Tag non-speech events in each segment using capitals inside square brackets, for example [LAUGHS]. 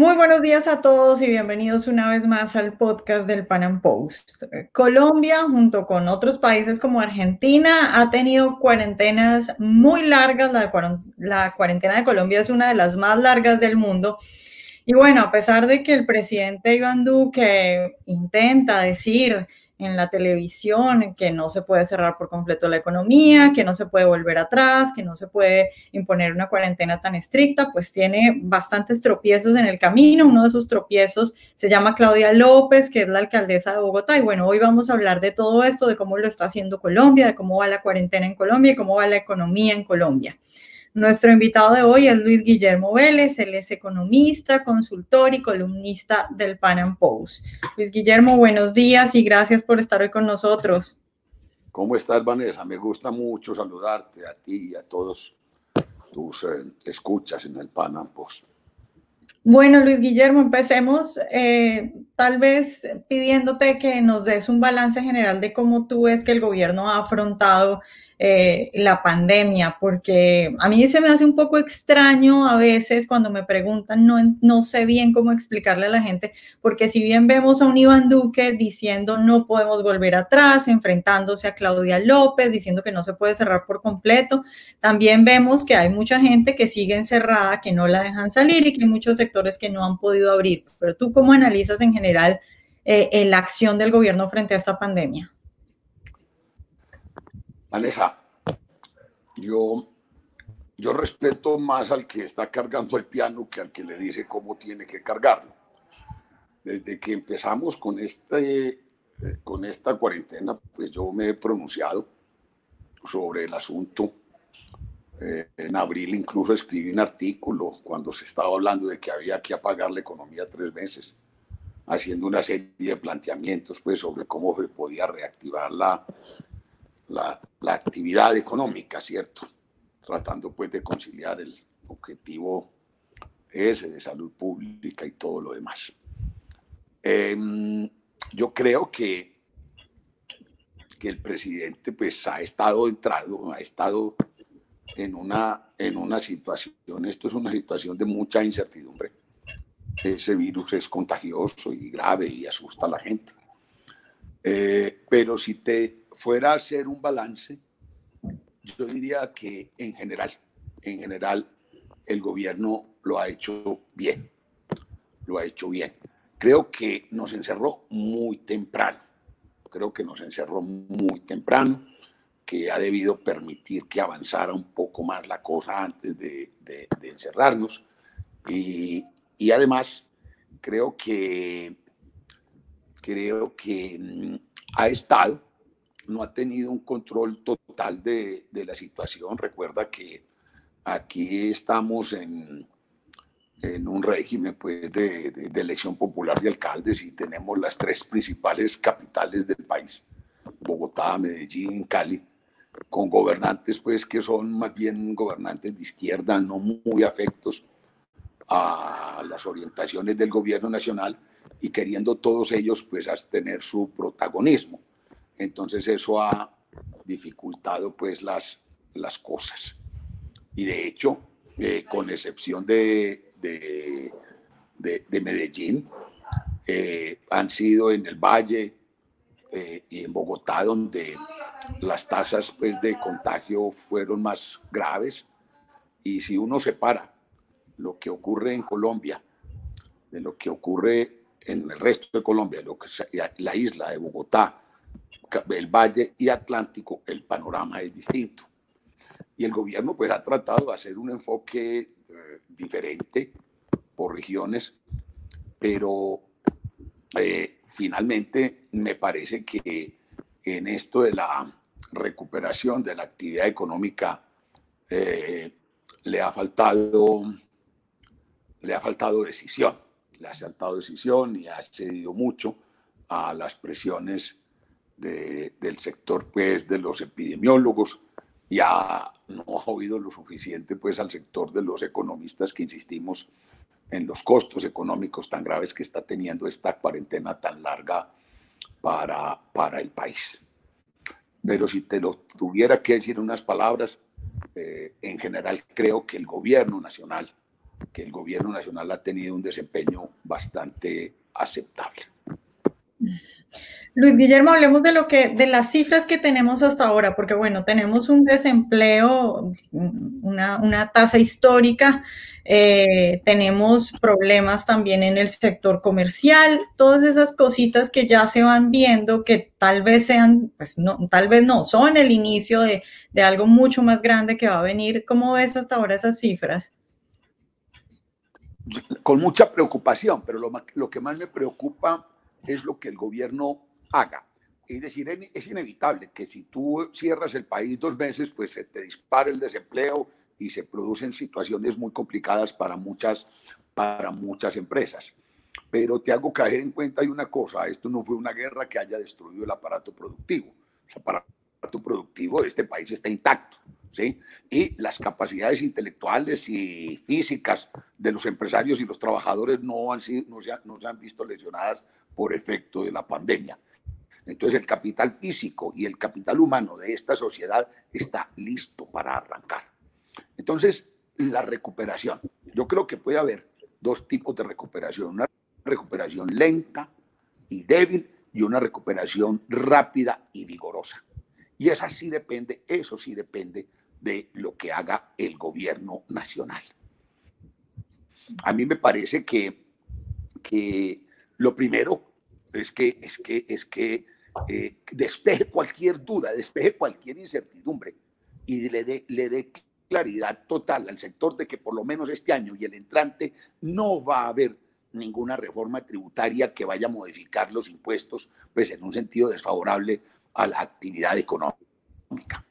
Muy buenos días a todos y bienvenidos una vez más al podcast del Pan Am Post. Colombia, junto con otros países como Argentina, ha tenido cuarentenas muy largas. La, la, cuarentena de Colombia es una de las más largas del mundo. Y bueno, a pesar de que el presidente Iván Duque intenta decir en la televisión, que no se puede cerrar por completo la economía, que no se puede volver atrás, que no se puede imponer una cuarentena tan estricta, pues tiene bastantes tropiezos en el camino. Uno de esos tropiezos se llama Claudia López, que es la alcaldesa de Bogotá. Y bueno, hoy vamos a hablar de todo esto, de cómo lo está haciendo Colombia, de cómo va la cuarentena en Colombia y cómo va la economía en Colombia. Nuestro invitado de hoy es Luis Guillermo Vélez, él es economista, consultor y columnista del Pan Am Post. Luis Guillermo, buenos días y gracias por estar hoy con nosotros. ¿Cómo estás, Vanessa? Me gusta mucho saludarte a ti y a todos tus eh, escuchas en el Pan Am Post. Bueno, Luis Guillermo, empecemos eh, tal vez pidiéndote que nos des un balance general de cómo tú ves que el gobierno ha afrontado eh, la pandemia, porque a mí se me hace un poco extraño a veces cuando me preguntan, no, no sé bien cómo explicarle a la gente, porque si bien vemos a un Iván Duque diciendo no podemos volver atrás, enfrentándose a Claudia López, diciendo que no se puede cerrar por completo, también vemos que hay mucha gente que sigue encerrada, que no la dejan salir y que hay muchos sectores que no han podido abrir. Pero tú, ¿cómo analizas en general eh, la acción del gobierno frente a esta pandemia? Vanessa, yo, yo respeto más al que está cargando el piano que al que le dice cómo tiene que cargarlo. Desde que empezamos con, este, con esta cuarentena, pues yo me he pronunciado sobre el asunto. Eh, en abril incluso escribí un artículo cuando se estaba hablando de que había que apagar la economía tres meses, haciendo una serie de planteamientos pues, sobre cómo se podía reactivar la, la, actividad económica, ¿cierto? Tratando pues de conciliar el objetivo ese de salud pública y todo lo demás. Em, yo creo que, que el presidente pues ha estado entrando, ha estado en una, en una situación, esto es una situación de mucha incertidumbre. Ese virus es contagioso y grave y asusta a la gente. Eh, pero si te fuera a hacer un balance, yo diría que en general, en general, el gobierno lo ha hecho bien, lo ha hecho bien. Creo que nos encerró muy temprano, creo que nos encerró muy temprano, que ha debido permitir que avanzara un poco más la cosa antes de, encerrarnos. Y, y, además, creo que, creo que mm, ha estado no ha tenido un control total de, la situación. Recuerda que aquí estamos en, en un régimen pues, de, elección popular de alcaldes y tenemos las tres principales capitales del país, Bogotá, Medellín, Cali, con gobernantes pues, que son más bien gobernantes de izquierda, no muy afectos a las orientaciones del gobierno nacional y queriendo todos ellos pues tener su protagonismo. Entonces eso ha dificultado pues las, las cosas. Y de hecho, eh, con excepción de, de, Medellín, eh, han sido en el Valle eh, y en Bogotá donde las tasas pues, de contagio fueron más graves. Y si uno separa lo que ocurre en Colombia de lo que ocurre en el resto de Colombia, lo que la isla de Bogotá, el Valle y Atlántico, el panorama es distinto. Y el gobierno pues ha tratado de hacer un enfoque eh, diferente por regiones, pero eh, finalmente me parece que en esto de la recuperación de la actividad económica eh, le ha faltado le ha faltado decisión, le ha faltado decisión y ha cedido mucho a las presiones del sector pues, de los epidemiólogos, ya no ha oído lo suficiente pues, al sector de los economistas que insistimos en los costos económicos tan graves que está teniendo esta cuarentena tan larga para, para el país. Pero si te lo tuviera que decir unas palabras, eh, en general creo que el gobierno nacional que el gobierno nacional ha tenido un desempeño bastante aceptable. Luis Guillermo, hablemos de lo que, de las cifras que tenemos hasta ahora, porque bueno, tenemos un desempleo, una, tasa histórica, eh, tenemos problemas también en el sector comercial, todas esas cositas que ya se van viendo que tal vez sean, pues no, tal vez no, son el inicio de, de algo mucho más grande que va a venir. ¿Cómo ves hasta ahora esas cifras? Con mucha preocupación, pero lo, lo que más me preocupa es lo que el gobierno haga. Es decir, es inevitable que si tú cierras el país dos meses, pues se te dispara el desempleo y se producen situaciones muy complicadas para muchas, para muchas empresas. Pero te hago caer en cuenta hay una cosa, esto no fue una guerra que haya destruido el aparato productivo. El aparato productivo de este país está intacto. ¿Sí? Y las capacidades intelectuales y físicas de los empresarios y los trabajadores no, han sido, no, se, no se han visto lesionadas por efecto de la pandemia. Entonces el capital físico y el capital humano de esta sociedad está listo para arrancar. Entonces, la recuperación. Yo creo que puede haber dos tipos de recuperación. Una recuperación lenta y débil y una recuperación rápida y vigorosa. Y esa sí depende, eso sí depende de lo que haga el gobierno nacional. A mí me parece que, que lo primero es que, es que, es que eh, despeje cualquier duda, despeje cualquier incertidumbre y le dé le claridad total al sector de que por lo menos este año y el entrante no va a haber ninguna reforma tributaria que vaya a modificar los impuestos pues en un sentido desfavorable a la actividad económica.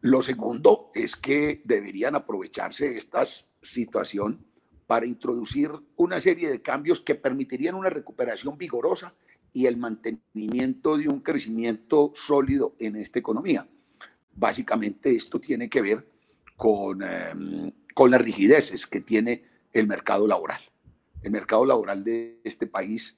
Lo segundo es que deberían aprovecharse esta situación para introducir una serie de cambios que permitirían una recuperación vigorosa y el mantenimiento de un crecimiento sólido en esta economía. Básicamente esto tiene que ver con, em, con las rigideces que tiene el mercado laboral. El mercado laboral de este país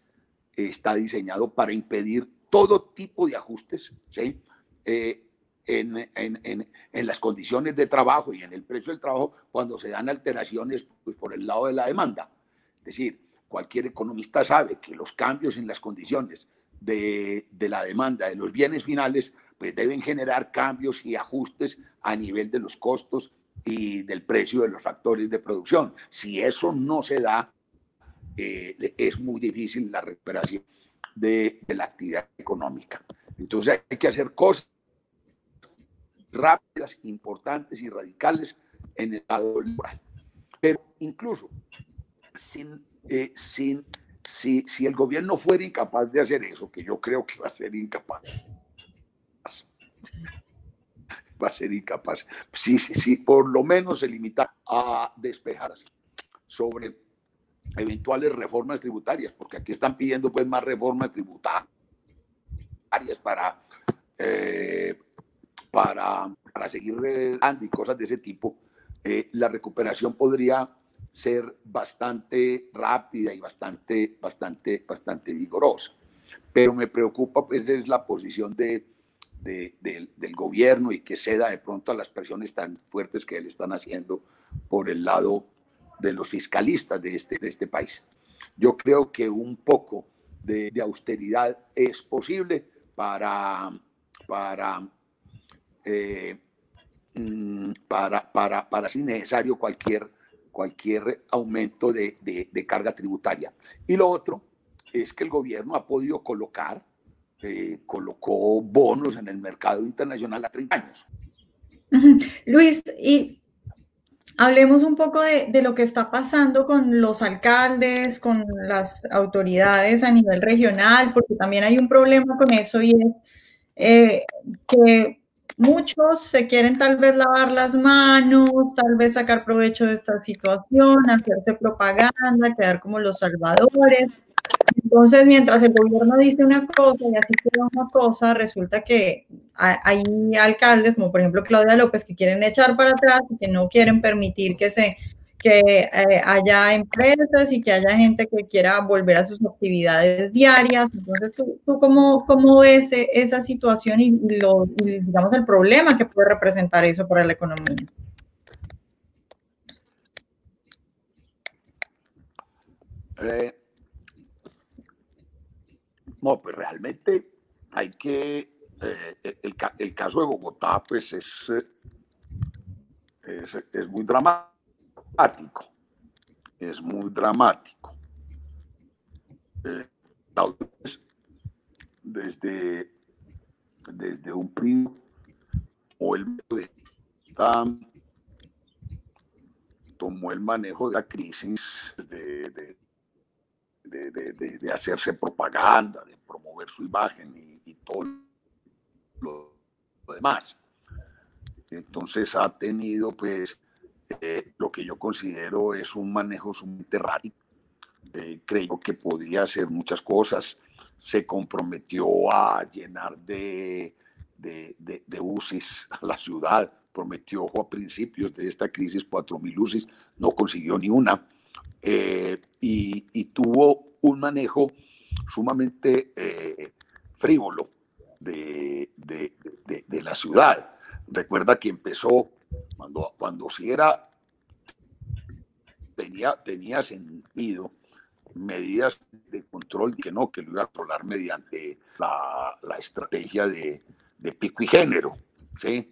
está diseñado para impedir todo tipo de ajustes ¿sí? Eh, en, en, en, las condiciones de trabajo y en el precio del trabajo cuando se dan alteraciones pues, por el lado de la demanda. Es decir, cualquier economista sabe que los cambios en las condiciones de, de, la demanda de los bienes finales pues deben generar cambios y ajustes a nivel de los costos y del precio de los factores de producción. Si eso no se da, eh, es muy difícil la recuperación de, de la actividad económica. Entonces hay que hacer cosas rápidas, importantes y radicales en el lado laboral. Pero incluso sin, eh, sin, si, si el gobierno fuera incapaz de hacer eso, que yo creo que va a ser incapaz, [LAUGHS] va a ser incapaz, si, si, si por lo menos se limita a despejar sobre eventuales reformas tributarias, porque aquí están pidiendo pues más reformas tributarias para, eh, para, para seguir dando y cosas de ese tipo, eh, la recuperación podría ser bastante rápida y bastante, bastante, bastante vigorosa. Pero me preocupa pues es la posición de, del gobierno y que ceda de pronto a las presiones tan fuertes que le están haciendo por el lado de los fiscalistas de este, de este país. Yo creo que un poco de, de austeridad es posible para, para eh, mm, para, para, para si necesario cualquier, cualquier aumento de, de, carga tributaria. Y lo otro es que el gobierno ha podido colocar, eh, colocó bonos en el mercado internacional a 30 años. Luis, y hablemos un poco de, de, lo que está pasando con los alcaldes, con las autoridades a nivel regional, porque también hay un problema con eso y es eh, que Muchos se quieren tal vez lavar las manos, tal vez sacar provecho de esta situación, hacerse propaganda, quedar como los salvadores. Entonces, mientras el gobierno dice una cosa y así queda una cosa, resulta que hay alcaldes, como por ejemplo Claudia López, que quieren echar para atrás y que no quieren permitir que se que eh, haya empresas y que haya gente que quiera volver a sus actividades diarias. Entonces, ¿tú, cómo, ves e, esa situación y, lo, digamos, el problema que puede representar eso para la economía? Eh, no, pues realmente hay que, eh, el, caso de Bogotá, pues es, es, muy dramático, es muy dramático. Eh, desde, desde un primo o el de tomó el manejo de la crisis de, de, hacerse propaganda, de promover su imagen y, todo lo, demás. Entonces ha tenido pues eh, lo que yo considero es un manejo sumamente Eh, creo que podía hacer muchas cosas. Se comprometió a llenar de, de, de, UCIs a la ciudad, prometió a principios de esta crisis 4.000 UCIs, no consiguió ni una, eh, y, tuvo un manejo sumamente eh, frívolo de, de, de, la ciudad. Recuerda que empezó cuando, cuando si era, tenía, tenía sentido medidas de control que no, que lo iba a controlar mediante la, la estrategia de, de pico y género, ¿sí?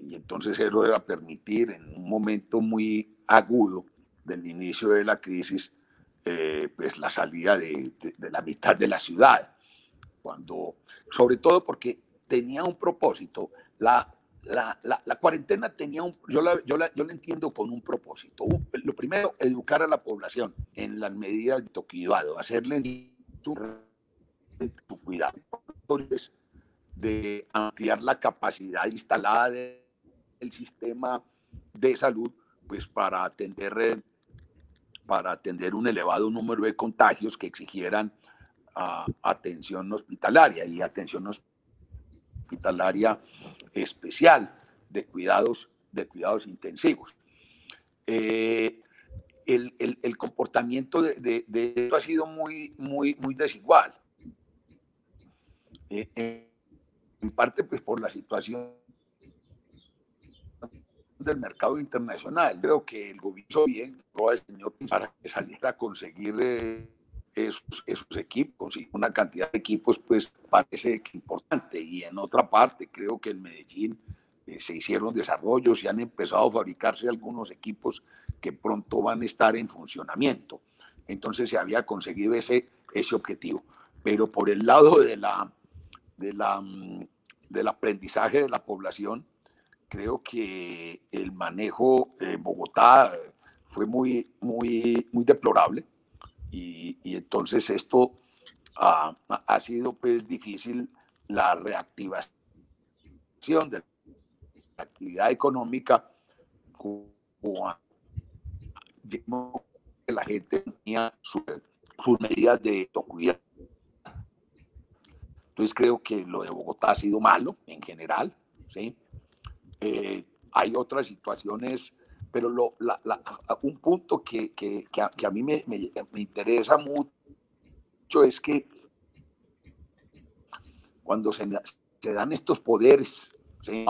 Y entonces eso iba a permitir en un momento muy agudo del inicio de la crisis, eh, pues la salida de, de, la mitad de la ciudad, cuando, sobre todo porque tenía un propósito, la, la, la, cuarentena tenía un, yo la, yo, la, yo la entiendo con un propósito. lo primero, educar a la población en las medidas de toquidado, hacerle su, cuidado de ampliar la capacidad instalada del sistema de salud, pues para atender, para atender un elevado número de contagios que exigieran ah, atención hospitalaria y atención hospitalaria especial de cuidados, de cuidados intensivos. Eh, el, el, comportamiento de, esto ha sido muy, muy, muy desigual. Eh, en parte pues por la situación del mercado internacional. Creo que el gobierno bien señor para que saliera a conseguir eh, esos, esos, equipos y una cantidad de equipos pues parece que importante. Y en otra parte creo que en Medellín eh, se hicieron desarrollos y han empezado a fabricarse algunos equipos que pronto van a estar en funcionamiento. Entonces se había conseguido ese, ese objetivo. Pero por el lado de la, de la mm, del aprendizaje de la población, creo que el manejo en Bogotá fue muy, muy, muy deplorable y, entonces esto ha, ha, sido pues difícil la reactivación de la actividad económica la gente tenía sus, sus medidas de cuidado entonces creo que lo de Bogotá ha sido malo en general, ¿sí? Eh, hay otras situaciones, pero lo, un punto que, que, que, a, mí me, me, interesa mucho es que cuando se, dan estos poderes ¿sí?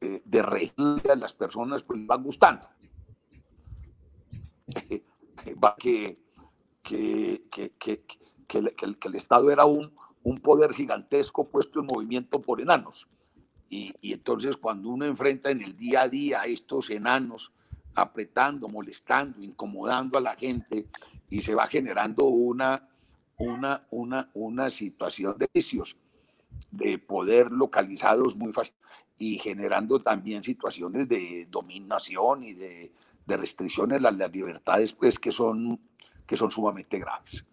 de, de a las personas, pues van gustando. [LAUGHS] Va que, que, que, que, el Estado era un, un poder gigantesco puesto en movimiento por enanos. Y, entonces cuando uno enfrenta en el día a día a estos enanos apretando, molestando, incomodando a la gente y se va generando una, una, una, una situación de vicios, de poder localizados muy fácil y generando también situaciones de dominación y de, de restricciones a las libertades pues que son, que son sumamente graves.